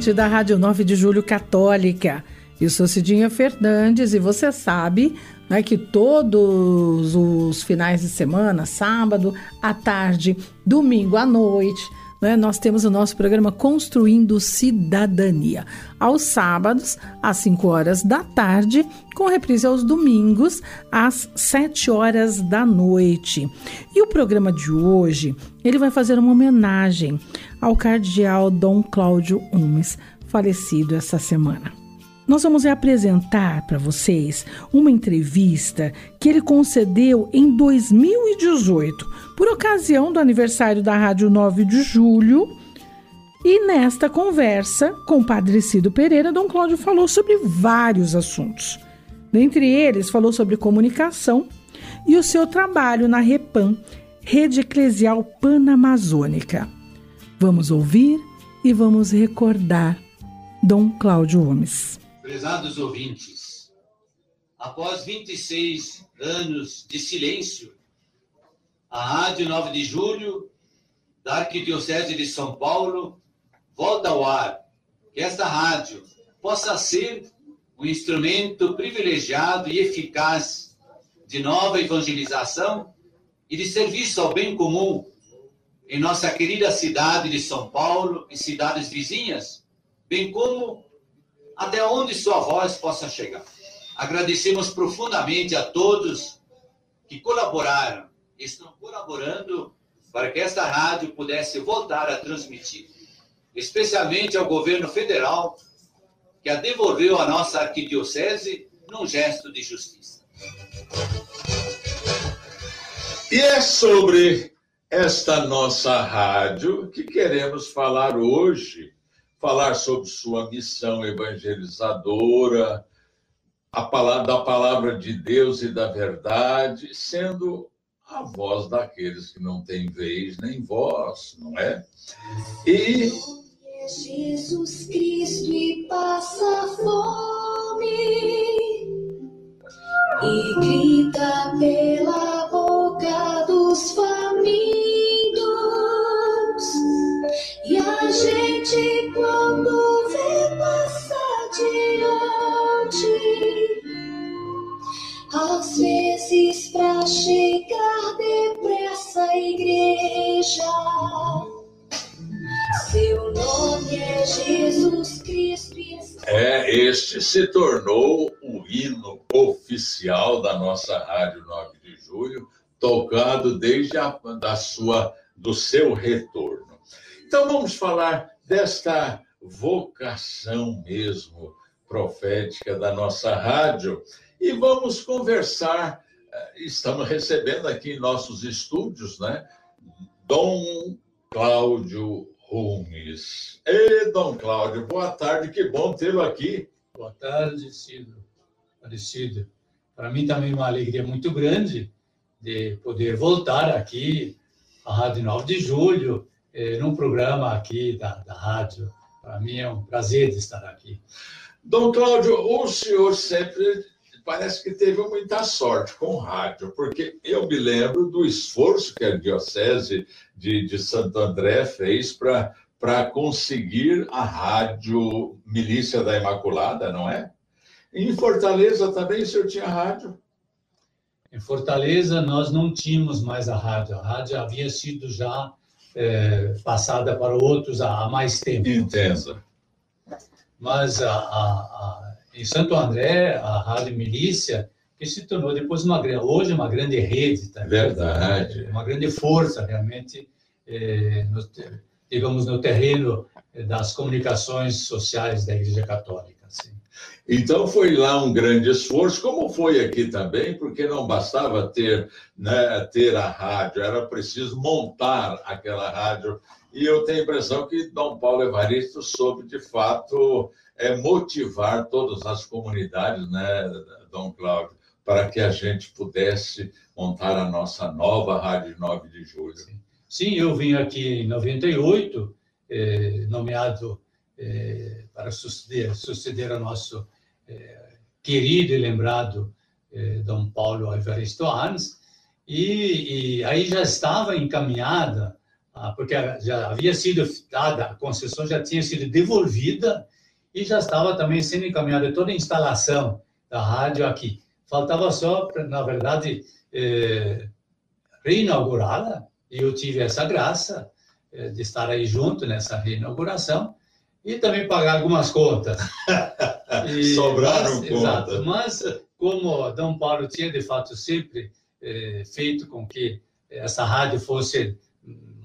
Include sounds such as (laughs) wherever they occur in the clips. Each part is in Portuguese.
Ouvinte da Rádio 9 de Julho Católica. Eu sou Cidinha Fernandes e você sabe né, que todos os finais de semana, sábado à tarde, domingo à noite, né, nós temos o nosso programa Construindo Cidadania. Aos sábados, às 5 horas da tarde, com reprise aos domingos, às 7 horas da noite. E o programa de hoje, ele vai fazer uma homenagem ao cardeal Dom Cláudio Umes, falecido essa semana. Nós vamos apresentar para vocês uma entrevista que ele concedeu em 2018, por ocasião do aniversário da Rádio 9 de Julho. E nesta conversa com o Padre Cido Pereira, Dom Cláudio falou sobre vários assuntos. Dentre eles, falou sobre comunicação e o seu trabalho na REPAM, Rede Eclesial Panamazônica. Vamos ouvir e vamos recordar Dom Cláudio Gomes. Prezados ouvintes, após 26 anos de silêncio, a Rádio 9 de Julho da Arquidiocese de São Paulo volta ao ar. Que esta rádio possa ser um instrumento privilegiado e eficaz de nova evangelização e de serviço ao bem comum em nossa querida cidade de São Paulo e cidades vizinhas, bem como até onde sua voz possa chegar. Agradecemos profundamente a todos que colaboraram, estão colaborando para que esta rádio pudesse voltar a transmitir, especialmente ao governo federal, que a devolveu à nossa arquidiocese num gesto de justiça. E é sobre esta nossa rádio que queremos falar hoje falar sobre sua missão evangelizadora, a palavra, da palavra de Deus e da verdade, sendo a voz daqueles que não têm vez nem voz, não é? E Jesus Cristo e passa fome e grita pela dos famintos e a gente, quando vê passar diante, às vezes pra chegar depressa à igreja, seu nome é Jesus Cristo. É, este se tornou o hino oficial da nossa Rádio 9 de Julho, tocado desde a da sua, do seu retorno. Então vamos falar desta vocação mesmo profética da nossa rádio e vamos conversar. Eh, estamos recebendo aqui em nossos estúdios, né? Dom Cláudio Rumes. Ei, Dom Cláudio, boa tarde, que bom tê-lo aqui. Boa tarde, Cido. Aparecido. Para mim também é uma alegria muito grande de poder voltar aqui à Rádio 9 de Julho, eh, num programa aqui da, da rádio. Para mim é um prazer de estar aqui. Dom Cláudio, o senhor sempre parece que teve muita sorte com rádio, porque eu me lembro do esforço que a Diocese de, de Santo André fez para conseguir a rádio Milícia da Imaculada, não é? Em Fortaleza também o senhor tinha rádio? Em Fortaleza nós não tínhamos mais a rádio. A rádio havia sido já é, passada para outros há mais tempo. Intensa. Mas a, a, a, em Santo André, a Rádio Milícia, que se tornou depois uma grande, hoje uma grande rede, tá? Verdade. Uma grande força, realmente, é, no, digamos, no terreno das comunicações sociais da Igreja Católica. Assim. Então foi lá um grande esforço, como foi aqui também, porque não bastava ter, né, ter a rádio, era preciso montar aquela rádio. E eu tenho a impressão que Dom Paulo Evaristo soube, de fato, é, motivar todas as comunidades, né, Dom Cláudio, para que a gente pudesse montar a nossa nova Rádio 9 de Julho. Sim, eu vim aqui em 98, eh, nomeado eh, para suceder, suceder ao nosso querido e lembrado eh, Dom Paulo Evaristo Arns, e, e, aí já estava encaminhada, porque já havia sido dada, a concessão já tinha sido devolvida e já estava também sendo encaminhada toda a instalação da rádio aqui. Faltava só, na verdade, eh, reinaugurá-la, e eu tive essa graça eh, de estar aí junto nessa reinauguração e também pagar algumas contas. (laughs) (laughs) E, Sobraram mas, contas. Exato, mas como Dom Paulo tinha, de fato, sempre eh, feito com que essa rádio fosse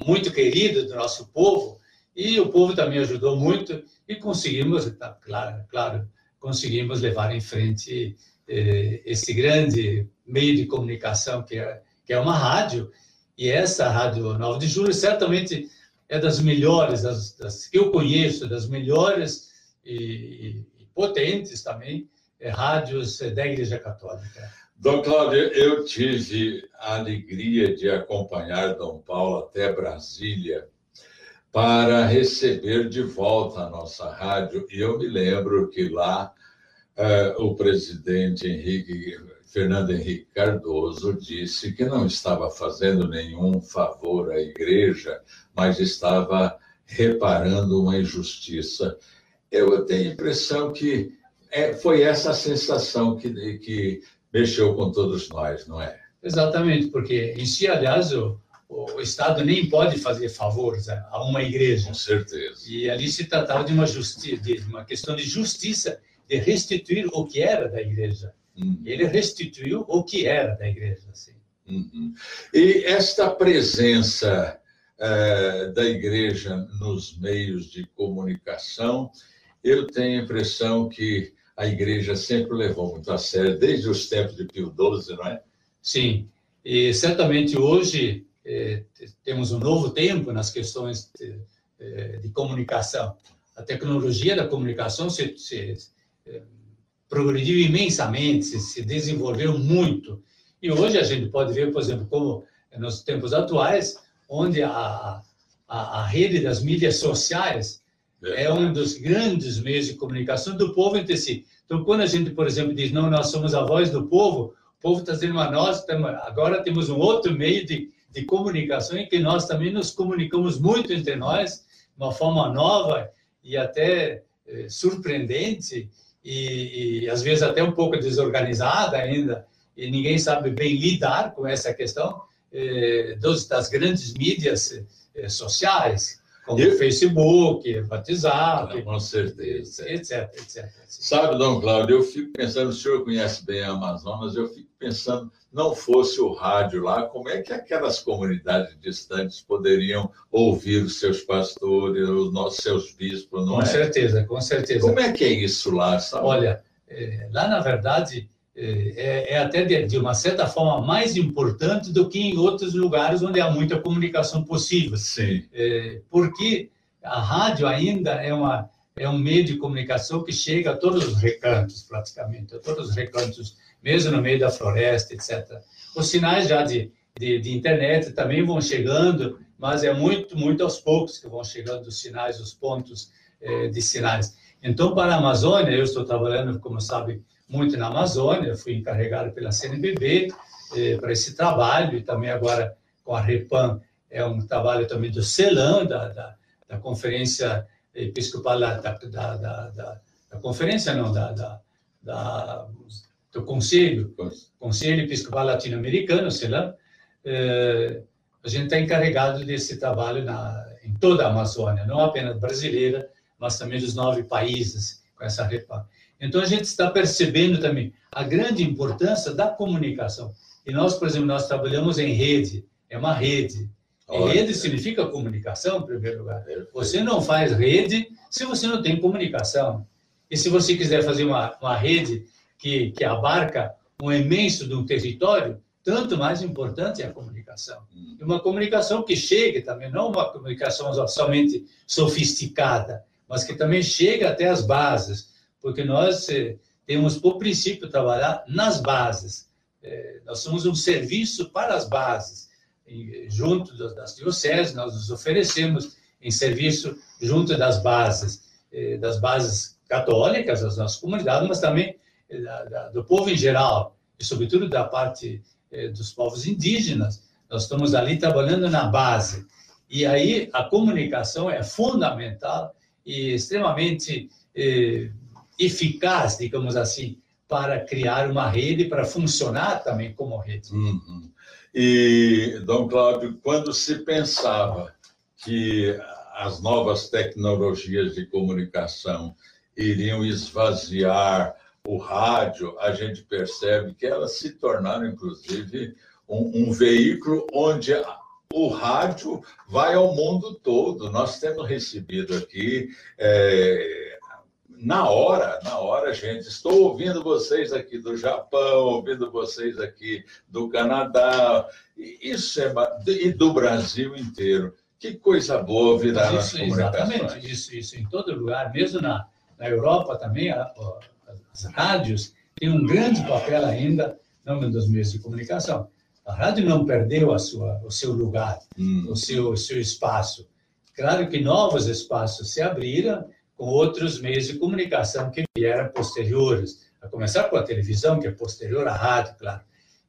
muito querida do nosso povo, e o povo também ajudou muito, e conseguimos, tá, claro, claro, conseguimos levar em frente eh, esse grande meio de comunicação que é, que é uma rádio, e essa Rádio 9 de Julho certamente é das melhores, das, das que eu conheço, das melhores e potentes também, é, rádios da Igreja Católica. Dom Cláudio, eu tive a alegria de acompanhar Dom Paulo até Brasília para receber de volta a nossa rádio. E eu me lembro que lá uh, o presidente Henrique, Fernando Henrique Cardoso disse que não estava fazendo nenhum favor à igreja, mas estava reparando uma injustiça. Eu tenho a impressão que é, foi essa a sensação que, que mexeu com todos nós, não é? Exatamente, porque em si, aliás, o, o Estado nem pode fazer favores a uma igreja. Com certeza. E ali se tratava de uma, de uma questão de justiça, de restituir o que era da igreja. Uhum. Ele restituiu o que era da igreja. Assim. Uhum. E esta presença uh, da igreja nos meios de comunicação, eu tenho a impressão que a igreja sempre levou muito a sério, desde os tempos de Pio XII, não é? Sim, e certamente hoje eh, temos um novo tempo nas questões de, eh, de, comunicação. A tecnologia da comunicação se, se eh, progrediu imensamente, se, se desenvolveu muito. E hoje a gente pode ver, por exemplo, como nos tempos atuais, onde a, a, a rede das mídias sociais é um dos grandes meios de comunicação do povo entre si. Então, quando a gente, por exemplo, diz, não, nós somos a voz do povo, o povo está dizendo, mas nós agora temos um outro meio de, de comunicação em que nós também nos comunicamos muito entre nós, de uma forma nova e até eh, surpreendente, e, e, às vezes até um pouco desorganizada ainda, e ninguém sabe bem lidar com essa questão eh, dos, das grandes mídias eh, sociais como eu... Facebook, WhatsApp, com certeza, etc, etc. Sabe, Dom Cláudio, eu fico pensando, o senhor conhece bem a Amazonas, eu fico pensando, não fosse o rádio lá, como é que aquelas comunidades distantes poderiam ouvir os seus pastores, os nossos seus bispos, não com é? Com certeza, com certeza. Como é que é isso lá, sabe? Olha, é, lá na verdade é, é até de, de, uma certa forma mais importante do que em outros lugares onde há muita comunicação possível. Sim. É, porque a rádio ainda é, uma, é um meio de comunicação que chega a todos os recantos, praticamente, a todos os recantos, mesmo no meio da floresta, etc. Os sinais já de, de, de internet também vão chegando, mas é muito, muito aos poucos que vão chegando os sinais, os pontos é, de sinais. Então, para a Amazônia, eu estou trabalhando, como sabe, muito na Amazônia, fui encarregado pela CNBB eh, para esse trabalho, e também agora com a REPAM, é um trabalho também do CELAM, da, da, da Conferência Episcopal, da, da, da, da, Conferência, não, da, do Conselho, Conselho Episcopal Latino-Americano, CELAM, eh, a gente está encarregado desse trabalho na, em toda a Amazônia, não apenas brasileira, mas também dos nove países com essa REPAM. Então, a gente está percebendo também a grande importância da comunicação. E nós, por exemplo, nós trabalhamos em rede, é uma rede. Rede significa comunicação, em primeiro lugar. Você não faz rede se você não tem comunicação. E se você quiser fazer uma, uma rede que, que abarca um imenso de um território, tanto mais importante é a comunicação. E uma comunicação que chegue também, não uma comunicação somente sofisticada, mas que também chegue até as bases, porque nós eh, temos por princípio trabalhar nas bases. Eh, nós somos um serviço para as bases. Junto das dioceses, nós nos oferecemos em serviço junto das bases, eh, das bases católicas, das nossas comunidades, mas também do povo em geral, e sobretudo da parte dos povos indígenas. Nós estamos ali trabalhando na base. E aí a comunicação é fundamental e extremamente eficaz, digamos assim, para criar uma rede, para funcionar também como rede. Uhum. E, Dom Cláudio, quando se pensava que as novas tecnologias de comunicação iriam esvaziar o rádio, a gente percebe que elas se tornaram, inclusive, um, um veículo onde o rádio vai ao mundo todo. Nós temos recebido aqui. É, na hora, na hora, gente, estou ouvindo vocês aqui do Japão, ouvindo vocês aqui do Canadá, isso é e do Brasil inteiro. Que coisa boa virar isso, nas Exatamente, isso, isso em todo lugar, mesmo na, na Europa também, a, a, as rádios têm um grande papel ainda no mundo dos meios de comunicação. A rádio não perdeu a sua, o seu lugar, hum. o, seu, o seu espaço. Claro que novos espaços se abriram com outros meios de comunicação que vieram posteriores, a começar com a televisão, que é posterior à rádio, claro.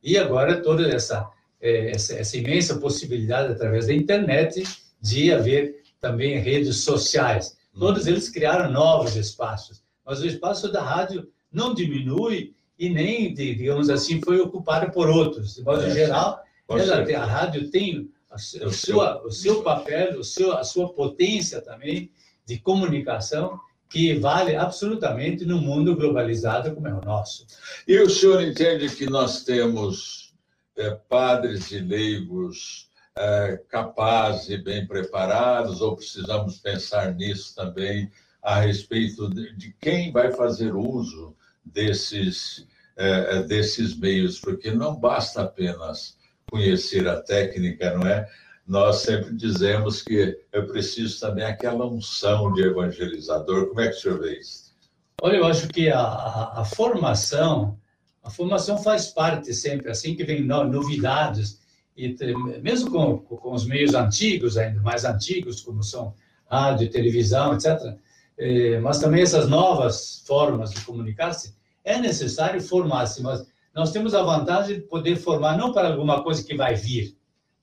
E agora toda essa, é, essa, essa imensa possibilidade, através da internet, de haver também redes sociais. Hum. Todos eles criaram novos espaços, mas o espaço da rádio não diminui e nem, digamos assim, foi ocupado por outros. De modo é, geral, ela, a rádio tem a, o, sua, o seu papel, o seu, a sua potência também de comunicação que vale absolutamente no mundo globalizado como é o nosso. E o senhor entende que nós temos é, padres e leigos é, capazes e bem preparados, ou precisamos pensar nisso também a respeito de, de quem vai fazer uso desses, é, desses meios, porque não basta apenas conhecer a técnica, não é? Nós sempre dizemos que é preciso também aquela unção de evangelizador. Como é que o senhor vê isso? Olha, eu acho que a, a, a formação, a formação faz parte sempre, assim que vem novidades, e mesmo com, com os meios antigos, ainda mais antigos, como são rádio, televisão, etc., eh, mas também essas novas formas de comunicar-se, é necessário formar-se, mas nós temos a vantagem de poder formar não para alguma coisa que vai vir,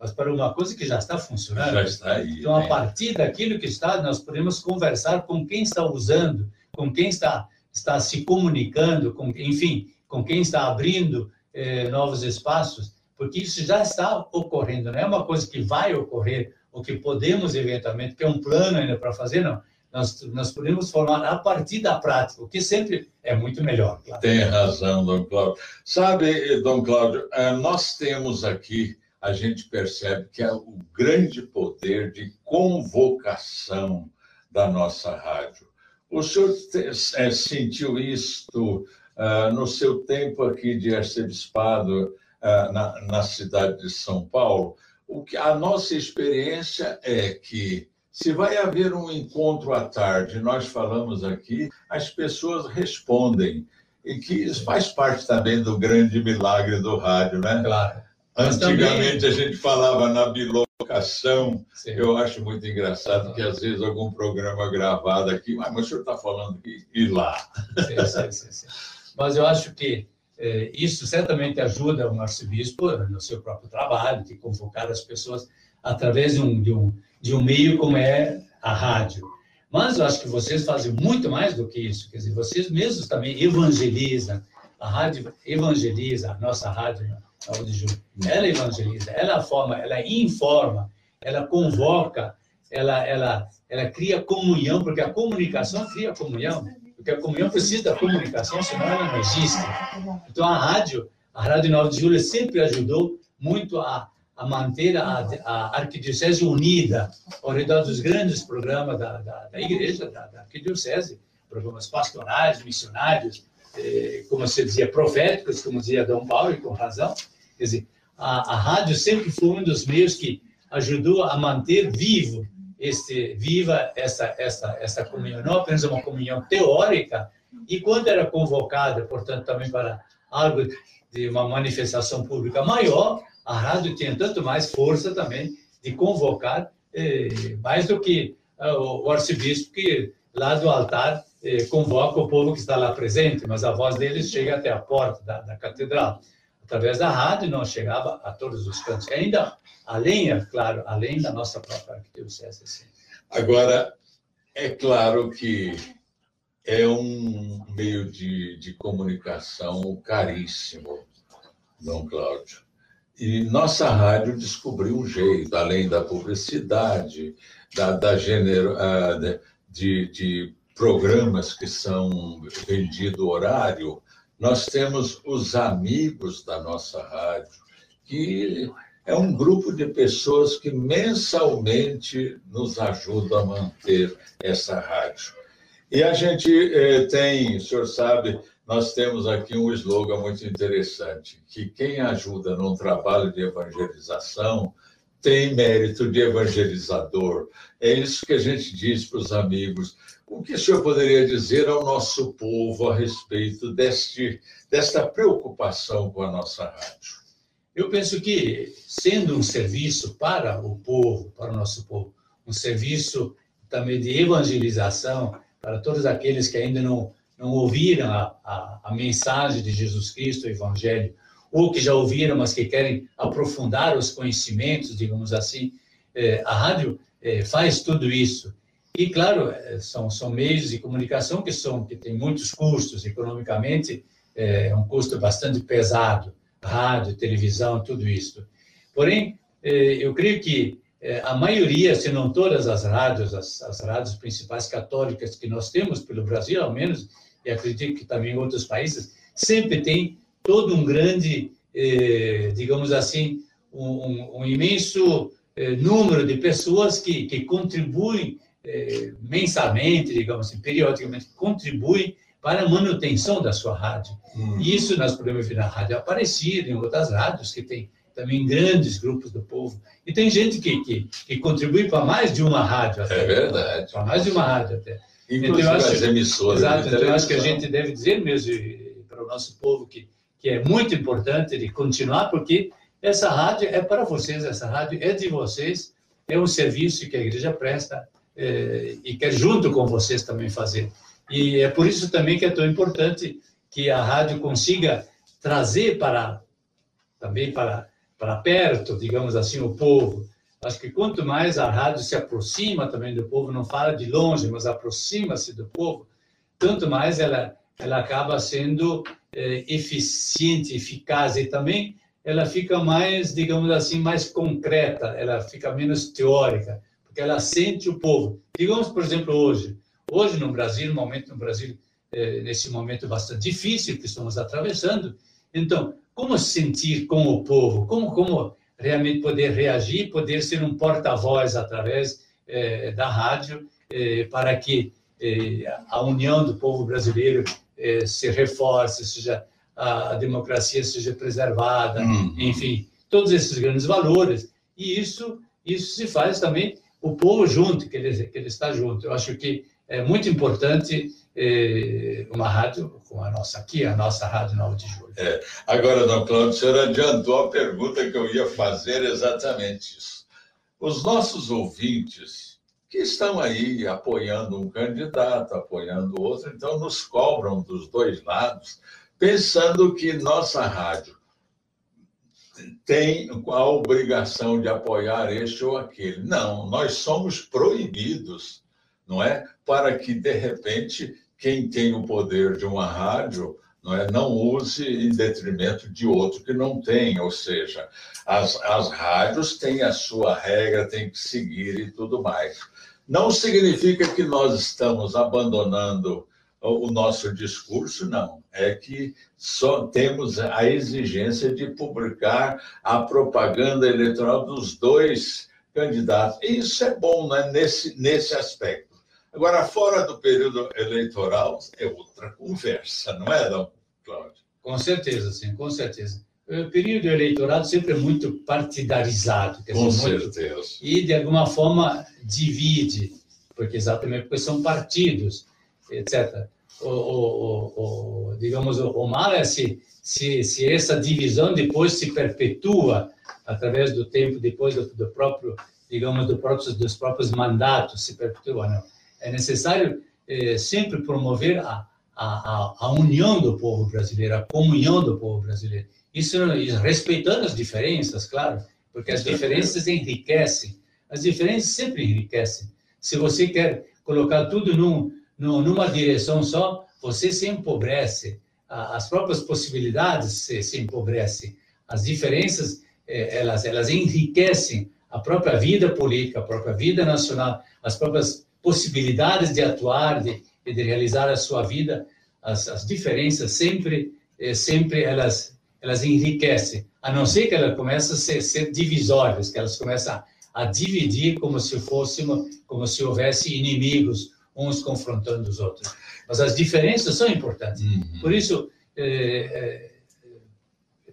mas para uma coisa que já está funcionando. Já está aí. Então, a partir daquilo que está, nós podemos conversar com quem está usando, com quem está, está se comunicando, com, enfim, com quem está abrindo eh, novos espaços, porque isso já está ocorrendo, não é uma coisa que vai ocorrer, ou que podemos eventualmente, que é um plano ainda para fazer, não nós, nós podemos formar a partir da prática, o que sempre é muito melhor. Claro. Tem razão, Dom Cláudio. Sabe, Dom Cláudio, eh, nós temos aqui, a gente percebe que é o grande poder de convocação da nossa rádio. O senhor é, sentiu isto uh, no seu tempo aqui de arcebispado uh, na, na cidade de São Paulo? O que a nossa experiência é que se vai haver um encontro à tarde, nós falamos aqui, as pessoas respondem. E que isso faz parte também do grande milagre do rádio, né? Claro. Antigamente também... a gente falava na bilocação. Sim. Eu acho muito engraçado que às vezes algum programa gravado aqui, mas, mas o senhor está falando que ir lá. Sim, sim, sim, Mas eu acho que é, isso certamente ajuda um arcebispo no seu próprio trabalho, de convocar as pessoas através de um, de um de um meio como é a rádio. Mas eu acho que vocês fazem muito mais do que isso. Quer dizer, vocês mesmos também evangelizam. A rádio evangeliza, a nossa rádio, Júnior. Ela evangeliza, ela forma, ela informa, ela convoca, ela, ela, ela cria comunhão, porque a comunicação cria comunhão. Porque a comunhão precisa da comunicação, senão ela não existe. Então a rádio, a Rádio 9 de Julho sempre ajudou muito a a manter a, a arquidiocese unida ao redor dos grandes programas da, da, da igreja, da, da arquidiocese, programas pastorais, missionários, eh, como se dizia, proféticos, como dizia Dom Paulo, e com razão. Quer dizer, a, a rádio sempre foi um dos meios que ajudou a manter vivo este viva essa essa essa comunhão, não apenas uma comunhão teórica, e quando era convocada, portanto, também para algo de uma manifestação pública maior, a rádio tinha tanto mais força também de convocar, eh, mais do que uh, o arcebispo que lá do altar eh, convoca o povo que está lá presente, mas a voz deles chega até a porta da, da catedral. Através da rádio não chegava a todos os cantos, ainda além, é claro, além da nossa própria arquidiocese. Assim. Agora, é claro que é um meio de, de comunicação caríssimo, Dom Cláudio. E nossa rádio descobriu um jeito, além da publicidade, da, da gênero, ah, de, de programas que são vendidos horário, nós temos os amigos da nossa rádio, que é um grupo de pessoas que mensalmente nos ajudam a manter essa rádio. E a gente eh, tem, o senhor sabe, nós temos aqui um slogan muito interessante, que quem ajuda num trabalho de evangelização tem mérito de evangelizador. É isso que a gente diz para os amigos. O que o senhor poderia dizer ao nosso povo a respeito deste, desta preocupação com a nossa rádio? Eu penso que, sendo um serviço para o povo, para o nosso povo, um serviço também de evangelização, para todos aqueles que ainda não, não ouviram a, a, a mensagem de Jesus Cristo, o Evangelho, ou que já ouviram, mas que querem aprofundar os conhecimentos, digamos assim. É, a rádio é, faz tudo isso. E, claro, é, são, são meios de comunicação que são que têm muitos custos, economicamente é um custo bastante pesado, rádio, televisão, tudo isso. Porém, é, eu creio que a maioria, se não todas as rádios, as, as rádios principais católicas que nós temos pelo Brasil, ao menos, e acredito que também em outros países, sempre tem todo um grande, eh, digamos assim, um, um imenso eh, número de pessoas que, que contribuem eh, mensalmente, digamos assim, periodicamente, contribuem para a manutenção da sua rádio. Hum. Isso nós podemos ver na Rádio Aparecida, em outras rádios que tem também grandes grupos do povo. E tem gente que, que, que contribui para mais de uma rádio até. É verdade. Para mais de uma rádio até. Inclusive então, acho, as emissoras. Exato, então eu acho que a gente deve dizer mesmo para o nosso povo que, que é muito importante de continuar, porque essa rádio é para vocês, essa rádio é de vocês, é um serviço que a igreja presta é, e quer junto com vocês também fazer. E é por isso também que é tão importante que a rádio consiga trazer para também para para perto, digamos assim, o povo. Acho que quanto mais a rádio se aproxima também do povo, não fala de longe, mas aproxima-se do povo, tanto mais ela, ela acaba sendo é, eficiente, eficaz e também ela fica mais, digamos assim, mais concreta, ela fica menos teórica, porque ela sente o povo. Digamos, por exemplo, hoje, hoje no Brasil, no momento no Brasil, é, nesse momento bastante difícil que estamos atravessando, então como sentir com o povo, como, como realmente poder reagir, poder ser um porta-voz através eh, da rádio eh, para que a união do povo brasileiro se reforce, seja a, a, democracia seja preservada, uhum. enfim, todos esses grandes valores. E isso isso se faz também o povo junto, que ele, que ele está junto. Eu acho que é muito importante eh, uma rádio como a nossa aqui, a nossa Rádio 9 de Julho. É. Agora, Dom Cláudio, o senhor adiantou a pergunta que eu ia fazer exatamente isso. Os nossos ouvintes que estão aí apoiando um candidato, apoiando outro, então nos cobram dos dois lados, pensando que nossa rádio tem a obrigação de apoiar este ou aquele. Não, nós somos proibidos, não é? Para que, de repente, quem tem o poder de uma rádio não, é, não use em detrimento de outro que não tem, ou seja, as, as rádios têm a sua regra, têm que seguir e tudo mais. Não significa que nós estamos abandonando o nosso discurso, não. É que só temos a exigência de publicar a propaganda eleitoral dos dois candidatos. E isso é bom né? nesse, nesse aspecto. Agora, fora do período eleitoral, é outra conversa, não é, não, Cláudio? Com certeza, sim, com certeza. O período eleitoral sempre é muito partidarizado. com dizer, certeza. Muito, e, de alguma forma, divide, porque exatamente porque são partidos, etc. O, o, o, digamos, o mal é se, se, se essa divisão depois se perpetua através do tempo, depois do, do próprio, digamos, do próprio, dos próprios mandatos se perpetua, não é necessário eh, sempre promover a, a, a, união do povo brasileiro, a comunhão do povo brasileiro. Isso, respeitando as diferenças, claro, porque as diferenças enriquecem. As diferenças sempre enriquecem. Se você quer colocar tudo num, numa direção só, você se empobrece. As próprias possibilidades se, se empobrecem. As diferenças, eh, elas, elas enriquecem a própria vida política, a própria vida nacional, as próprias possibilidades de atuar, de, de realizar a sua vida, as, as diferenças sempre, eh, sempre elas, elas enriquecem, a não ser que elas começem a ser, ser divisórias, que elas começam a, dividir como se fôssemos, como se houvesse inimigos, uns confrontando os outros. Mas as diferenças são importantes. Uhum. Por isso, eh, eh,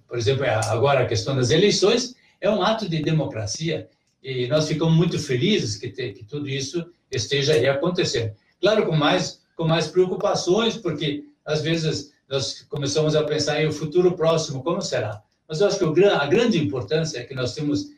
por exemplo, agora a questão das eleições é um ato de democracia e nós ficamos muito felizes que, te, que tudo isso esteja aí acontecendo. Claro, com mais, com mais preocupações, porque às vezes nós começamos a pensar em o futuro próximo, como será? Mas eu acho que a grande importância é que nós temos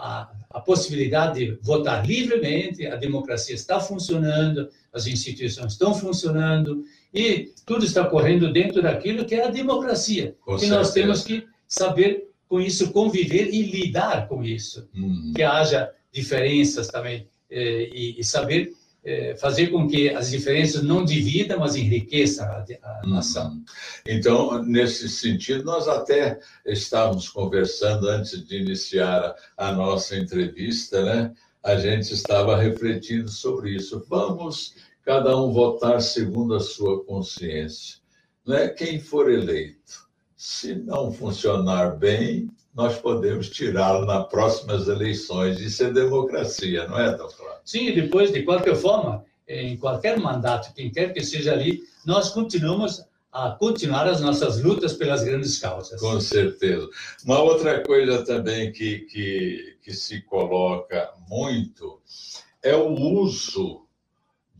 a, a possibilidade de votar livremente, a democracia está funcionando, as instituições estão funcionando e tudo está correndo dentro daquilo que é a democracia. Com e certeza. nós temos que saber com isso conviver e lidar com isso, uhum. que haja diferenças também eh, e, e, saber eh, fazer com que as diferenças não dividam, mas enriqueçam a, a uhum. nação. Então, nesse sentido, nós até estávamos conversando antes de iniciar a, a nossa entrevista, né? A gente estava refletindo sobre isso. Vamos cada um votar segundo a sua consciência. Não é quem for eleito se não funcionar bem, nós podemos tirá-lo nas próximas eleições. Isso é democracia, não é, doutor? Sim, depois, de qualquer forma, em qualquer mandato, quem quer que seja ali, nós continuamos a continuar as nossas lutas pelas grandes causas. Com certeza. Uma outra coisa também que, que, que se coloca muito é o uso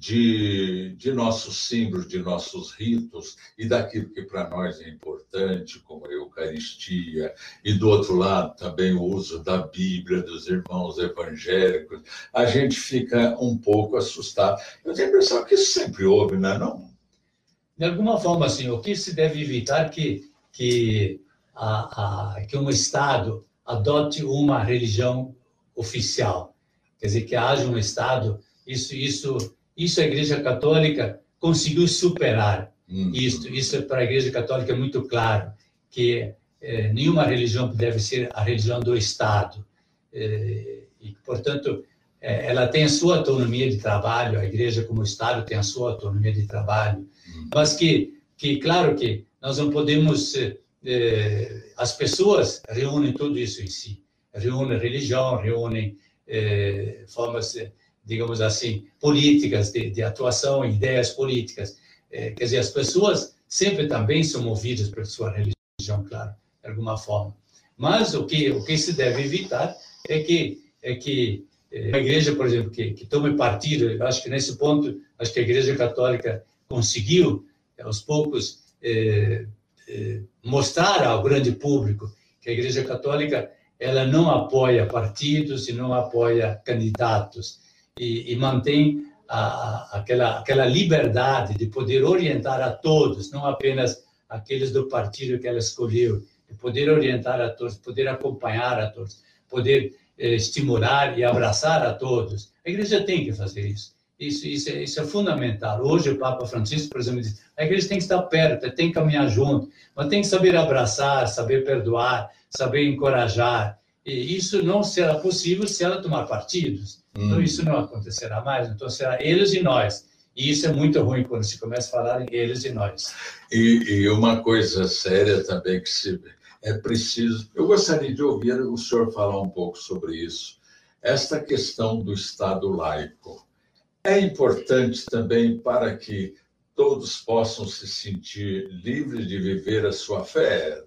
de, de nossos símbolos, de nossos ritos e daquilo que para nós é importante, como a Eucaristia, e do outro lado também o uso da Bíblia, dos irmãos evangélicos, a gente fica um pouco assustado. Eu tenho a impressão que isso sempre houve, não é? Não? De alguma forma, assim, o que se deve evitar que, que, a, a, que um Estado adote uma religião oficial, quer dizer, que haja um Estado, isso, isso isso a Igreja Católica conseguiu superar. Uhum. Isso, isso para a Igreja Católica é muito claro, que é, nenhuma religião deve ser a religião do Estado. É, e, portanto, é, ela tem a sua autonomia de trabalho, a Igreja como Estado tem a sua autonomia de trabalho, uhum. mas que, que, claro que nós não podemos... as pessoas reúnem tudo isso em si. Reúnem religião, reúnem formas digamos assim, políticas de, de atuação, ideias políticas. É, quer dizer, as pessoas sempre também são movidas por sua religião, claro, de alguma forma. Mas o que o que se deve evitar é que é que é, a igreja, por exemplo, que, que tome partido, eu acho que nesse ponto, acho que a igreja católica conseguiu, aos poucos, é, é, mostrar ao grande público que a igreja católica ela não apoia partidos e não apoia candidatos e, e mantém a, aquela, aquela liberdade de poder orientar a todos, não apenas aqueles do partido que ela escolheu, de poder orientar a todos, poder acompanhar a todos, poder eh, estimular e abraçar a todos. A igreja tem que fazer isso. Isso, isso, é, isso é fundamental. Hoje o Papa Francisco, por exemplo, diz: a igreja tem que estar perto, tem que caminhar junto, mas tem que saber abraçar, saber perdoar, saber encorajar. E isso não será possível se ela tomar partidos. Então, hum. isso não acontecerá mais. Então, será eles e nós. E isso é muito ruim quando se começa a falar em eles e nós. E, e uma coisa séria também que se, é preciso. Eu gostaria de ouvir o senhor falar um pouco sobre isso. Esta questão do Estado laico. é importante também para que todos possam se sentir livres de viver a sua fé.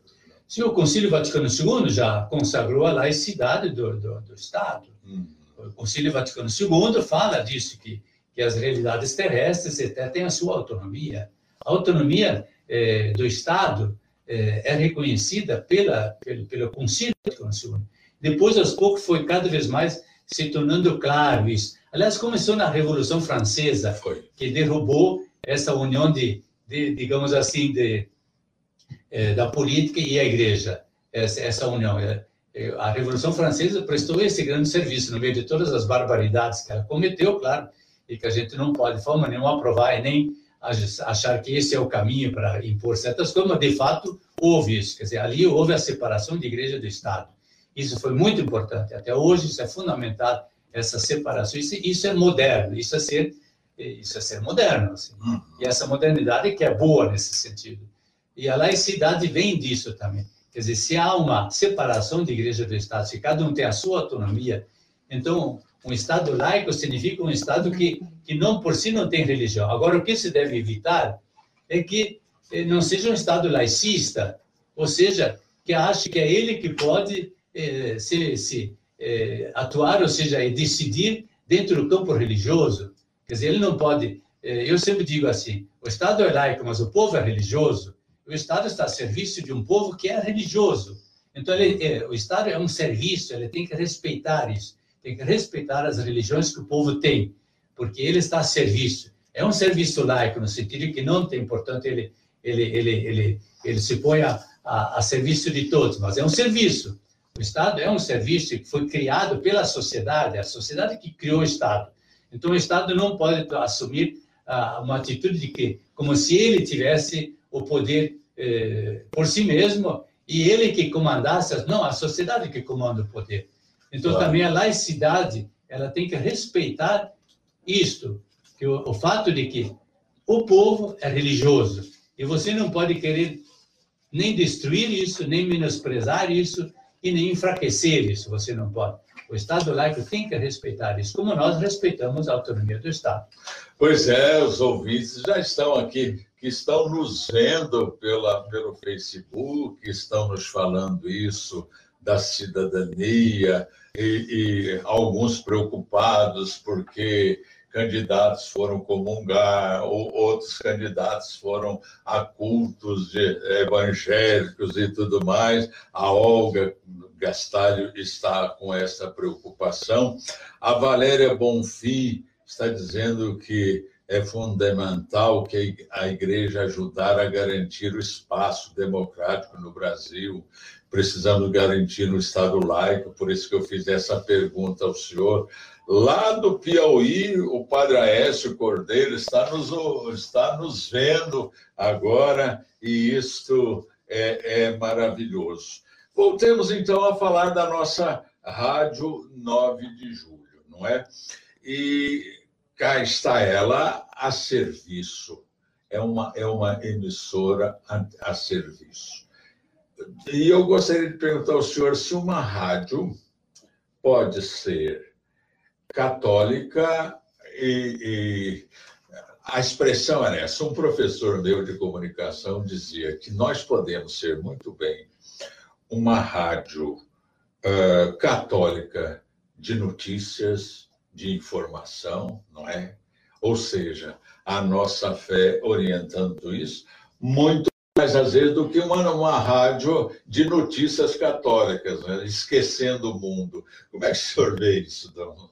Sim, o Concílio Vaticano II já consagrou a laicidade do, do, do Estado. Hum. O Concílio Vaticano II fala disso, que, que as realidades terrestres até têm a sua autonomia. A autonomia eh, do Estado eh, é reconhecida pela, pelo, pelo Concílio Vaticano II. Depois, aos poucos, foi cada vez mais se tornando claro isso. Aliás, começou na Revolução Francesa, Foi. que derrubou essa união de, de digamos assim, de, é, da política e a igreja, essa, essa união. A Revolução Francesa prestou esse grande serviço no meio de todas as barbaridades que ela cometeu, claro, e que a gente não pode de forma nenhuma aprovar e nem achar que esse é o caminho para impor certas coisas, mas de fato houve isso. Quer dizer, ali houve a separação de igreja do Estado. Isso foi muito importante. Até hoje isso é fundamental essa separação. Isso, isso é moderno, isso é ser, isso é ser moderno. Assim. Uhum. E essa modernidade que é boa nesse sentido. E a laicidade vem disso também. Quer dizer, se há uma separação de igreja do Estado, se cada um tem a sua autonomia, então um Estado laico significa um Estado que, que não por si não tem religião. Agora, o que se deve evitar é que eh, não seja um Estado laicista, ou seja, que ache que é ele que pode eh, se, se é, atuar, ou seja, é decidir dentro do campo religioso. Quer dizer, ele não pode. É, eu sempre digo assim: o Estado é laico, mas o povo é religioso. O Estado está a serviço de um povo que é religioso. Então, ele, é, o Estado é um serviço, ele tem que respeitar isso, tem que respeitar as religiões que o povo tem, porque ele está a serviço. É um serviço laico, no sentido que não tem, portanto, ele, ele, ele, ele, ele se põe a, a, a serviço de todos, mas é um serviço. O Estado é um serviço que foi criado pela sociedade, é a sociedade que criou o Estado. Então, o Estado não pode assumir ah, uma atitude de que, como se ele tivesse o poder eh, por si mesmo e ele que comandasse, não, a sociedade que comanda o poder. Então, claro. também a laicidade, ela tem que respeitar isto, que o, o fato de que o povo é religioso e você não pode querer nem destruir isso, nem menosprezar isso, e nem enfraquecer isso, você não pode. O Estado laico tem que respeitar isso, como nós respeitamos a autonomia do Estado. Pois é, os ouvintes já estão aqui, que estão nos vendo pela, pelo Facebook, estão nos falando isso da cidadania, e, e alguns preocupados porque candidatos foram comungar, ou outros candidatos foram a cultos evangélicos e tudo mais. A Olga Gastalho está com essa preocupação. A Valéria Bonfim está dizendo que é fundamental que a igreja ajudar a garantir o espaço democrático no Brasil. Precisamos garantir no Estado laico, por isso que eu fiz essa pergunta ao senhor Lá do Piauí, o Padre Aécio Cordeiro está nos, está nos vendo agora e isto é, é maravilhoso. Voltemos então a falar da nossa Rádio 9 de Julho, não é? E cá está ela a serviço. É uma, é uma emissora a, a serviço. E eu gostaria de perguntar ao senhor se uma rádio pode ser católica e, e a expressão era essa. Um professor meu de comunicação dizia que nós podemos ser muito bem uma rádio uh, católica de notícias, de informação, não é? Ou seja, a nossa fé orientando isso, muito mais às vezes do que uma, uma rádio de notícias católicas, né? esquecendo o mundo. Como é que o senhor vê isso, Dom?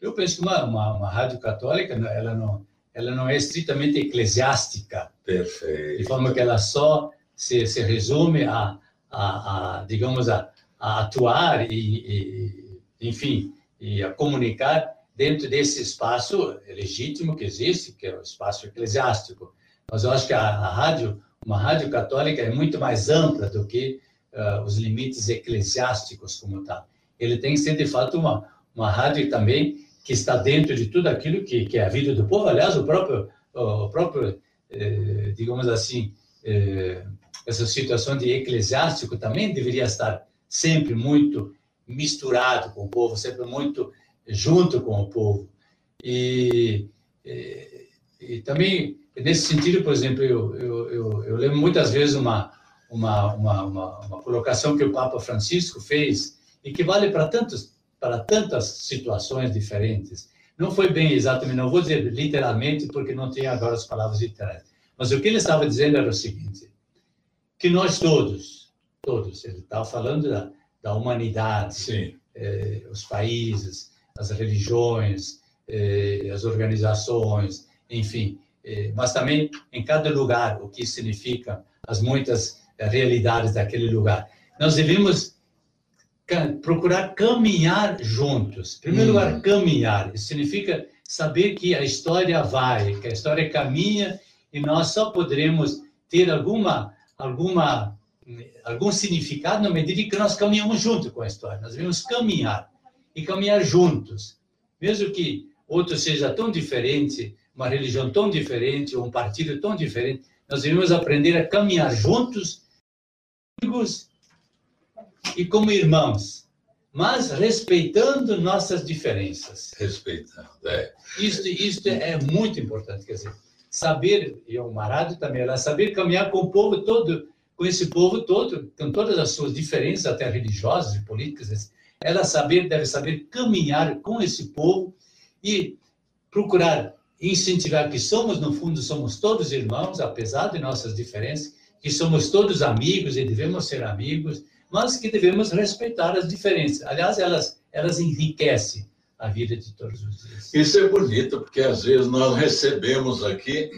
Eu penso que uma, uma, uma rádio católica, ela não, ela não é estritamente eclesiástica. Perfeito. De forma que ela só se, se resume a, a, a digamos, a, a atuar e, e, enfim, e a comunicar dentro desse espaço legítimo que existe, que é o espaço eclesiástico. Mas eu acho que a, a rádio, uma rádio católica é muito mais ampla do que uh, os limites eclesiásticos como tal. Ele tem que ser, de fato, uma, uma rádio também que está dentro de tudo aquilo que, que é a vida do povo. Aliás, o próprio, o próprio eh, digamos assim, eh, essa situação de eclesiástico também deveria estar sempre muito misturado com o povo, sempre muito junto com o povo. E, e, e também, nesse sentido, por exemplo, eu, eu, eu, eu lembro muitas vezes uma, uma, uma, uma, uma colocação que o Papa Francisco fez e que vale para tantos para tantas situações diferentes. Não foi bem exatamente, não vou dizer literalmente, porque não tenho agora as palavras literais. Mas o que ele estava dizendo era o seguinte: que nós todos, todos, ele estava falando da, da humanidade, eh, os países, as religiões, eh, as organizações, enfim, eh, mas também em cada lugar, o que significa as muitas realidades daquele lugar. Nós devemos procurar caminhar juntos. Em primeiro hum. lugar, caminhar. Isso significa saber que a história vai, que a história caminha e nós só poderemos ter alguma alguma algum significado na medida que nós caminhamos junto com a história. Nós devemos caminhar e caminhar juntos, mesmo que outro seja tão diferente, uma religião tão diferente ou um partido tão diferente. Nós devemos aprender a caminhar juntos, amigos e como irmãos, mas respeitando nossas diferenças. Respeitando, é. Isso, isso é muito importante, quer dizer, saber, e o Marado também, ela saber caminhar com o povo todo, com esse povo todo, com todas as suas diferenças, até religiosas e políticas, ela saber, deve saber caminhar com esse povo e procurar incentivar que somos, no fundo, somos todos irmãos, apesar de nossas diferenças, que somos todos amigos e devemos ser amigos, mas que devemos respeitar as diferenças. Aliás, elas, elas enriquecem a vida de todos os dias. Isso é bonito, porque às vezes nós recebemos aqui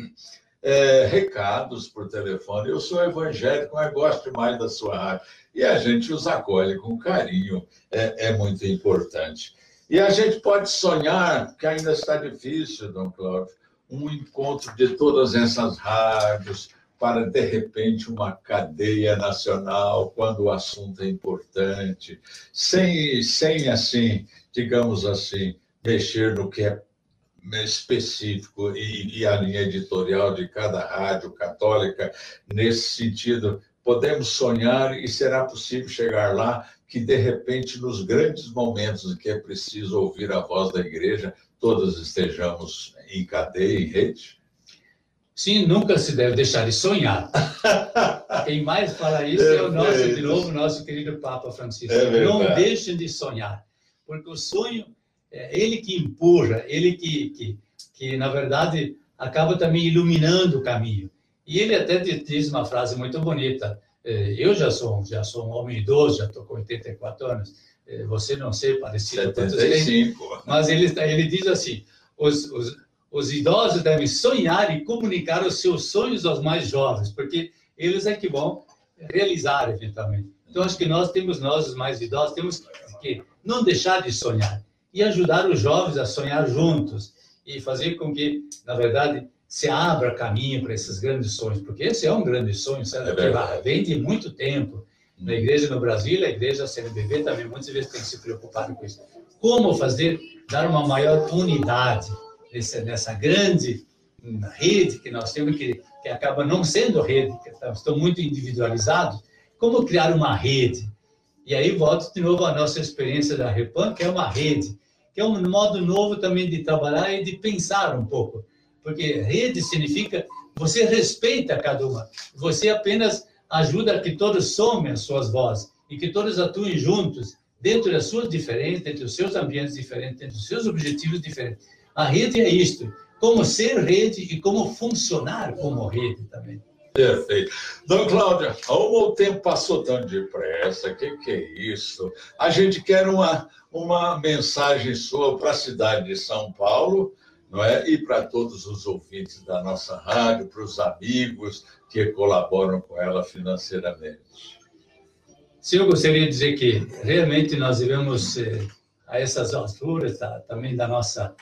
é, recados por telefone. Eu sou evangélico, mas gosto mais da sua rádio. E a gente os acolhe com carinho, é, é muito importante. E a gente pode sonhar, que ainda está difícil, Dom Cláudio, um encontro de todas essas rádios, para, de repente, uma cadeia nacional, quando o assunto é importante, sem, sem assim, digamos assim, mexer no que é específico e, e, a linha editorial de cada rádio católica nesse sentido. Podemos sonhar e será possível chegar lá que, de repente, nos grandes momentos em que é preciso ouvir a voz da igreja, todos estejamos em cadeia, em rede? Sim, nunca se deve deixar de sonhar. (laughs) Quem mais fala isso é, é o nosso, de novo, nosso querido Papa Francisco. É Não deixem de sonhar, porque o sonho é ele que empurra, ele que, que, que, na verdade, acaba também iluminando o caminho. E ele até diz uma frase muito bonita. É, eu já sou, já sou um homem idoso, já estou com 84 anos. É, você não sei, parecido 75. Mas ele, ele diz assim: os, os os idosos devem sonhar e comunicar os seus sonhos aos mais jovens, porque eles é que vão realizar eventualmente. Então, acho que nós temos, nós, os mais idosos, temos que não deixar de sonhar e ajudar os jovens a sonhar juntos e fazer com que, na verdade, se abra caminho para esses grandes sonhos, porque esse é um grande sonho, sabe? É vem de muito tempo. Na igreja no Brasil, a igreja CNBB também muitas vezes tem que se preocupar com isso. Como fazer, dar uma maior unidade nessa, nessa grande rede que nós temos, que, que acaba não sendo rede, que tá, estão muito individualizados, como criar uma rede? E aí volto de novo à nossa experiência da Repan, que é uma rede, que é um modo novo também de trabalhar e de pensar um pouco. Porque rede significa você respeita cada uma, você apenas ajuda que todos somem as suas vozes e que todos atuem juntos dentro das suas diferenças, dentro dos seus ambientes diferentes, dentro dos seus objetivos diferentes. A rede é isto, como ser rede e como funcionar como rede também. Perfeito. Dona Cláudia, o tempo passou tão depressa, o que, que é isso? A gente quer uma, uma mensagem sua para a cidade de São Paulo, não é? E para todos os ouvintes da nossa rádio, para os amigos que colaboram com ela financeiramente. Sim, eu gostaria de dizer que realmente nós devemos, eh, a essas alturas tá, também da nossa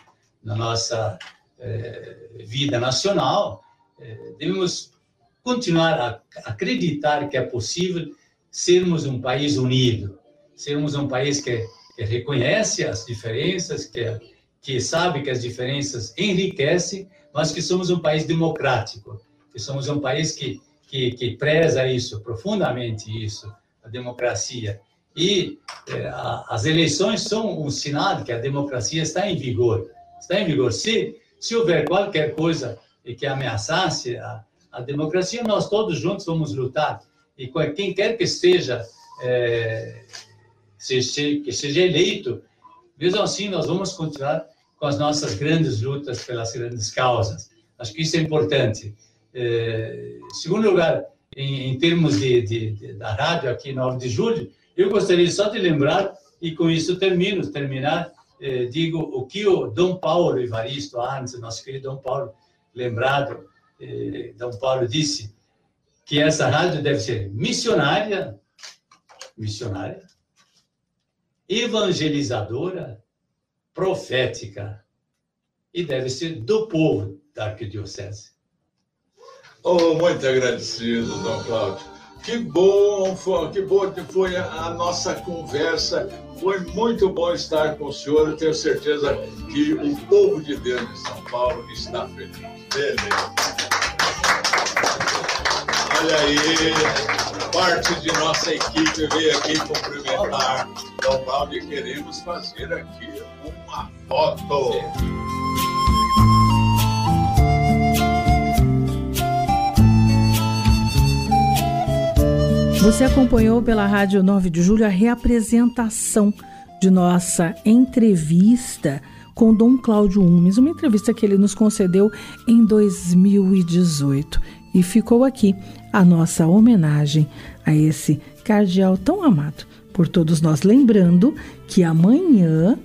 na nossa é, vida nacional, é, devemos continuar a acreditar que é possível sermos um país unido, sermos um país que, que reconhece as diferenças, que, que sabe que as diferenças enriquecem, mas que somos um país democrático, que somos um país que, que, que preza isso, profundamente isso, a democracia. E a, as eleições são um sinal de que a democracia está em vigor está em vigor. Se, se houver qualquer coisa que ameaçasse a, a democracia, nós todos juntos vamos lutar. E quem quer que seja, é, se, que seja eleito, mesmo assim, nós vamos continuar com as nossas grandes lutas pelas grandes causas. Acho que isso é importante. É, segundo lugar, em, em termos de, de, de, da rádio aqui 9 de julho, eu gostaria só de lembrar, e com isso termino, terminar, eh, digo o que o Dom Paulo Evaristo, antes, nosso querido Dom Paulo, lembrado, eh, Dom Paulo disse que essa rádio deve ser missionária, missionária, evangelizadora, profética, e deve ser do povo da arquidiocese. Oh, muito agradecido, Dom Cláudio. Que bom, foi, que bom que foi a, nossa conversa. Foi muito bom estar com o senhor. Eu tenho certeza que o povo de Deus de São Paulo está feliz. Beleza. Olha aí, parte de nossa equipe veio aqui cumprimentar Dom Cláudio e queremos fazer aqui uma foto. Você acompanhou pela Rádio 9 de Julho a reapresentação de nossa entrevista com Dom Cláudio Umes, uma entrevista que ele nos concedeu em 2018. E ficou aqui a nossa homenagem a esse cardeal tão amado por todos nós. Lembrando que amanhã,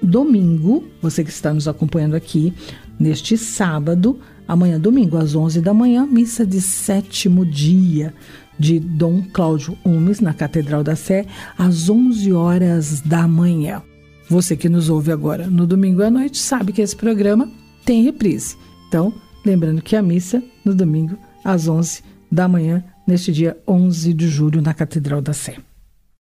domingo, você que está nos acompanhando aqui, neste sábado, amanhã, domingo, às 11 da manhã, missa de sétimo dia de Dom Cláudio Umes, na Catedral da Sé, às 11 horas da manhã. Você que nos ouve agora no domingo à noite sabe que esse programa tem reprise. Então, lembrando que a missa no domingo às 11 da manhã, neste dia 11 de julho, na Catedral da Sé.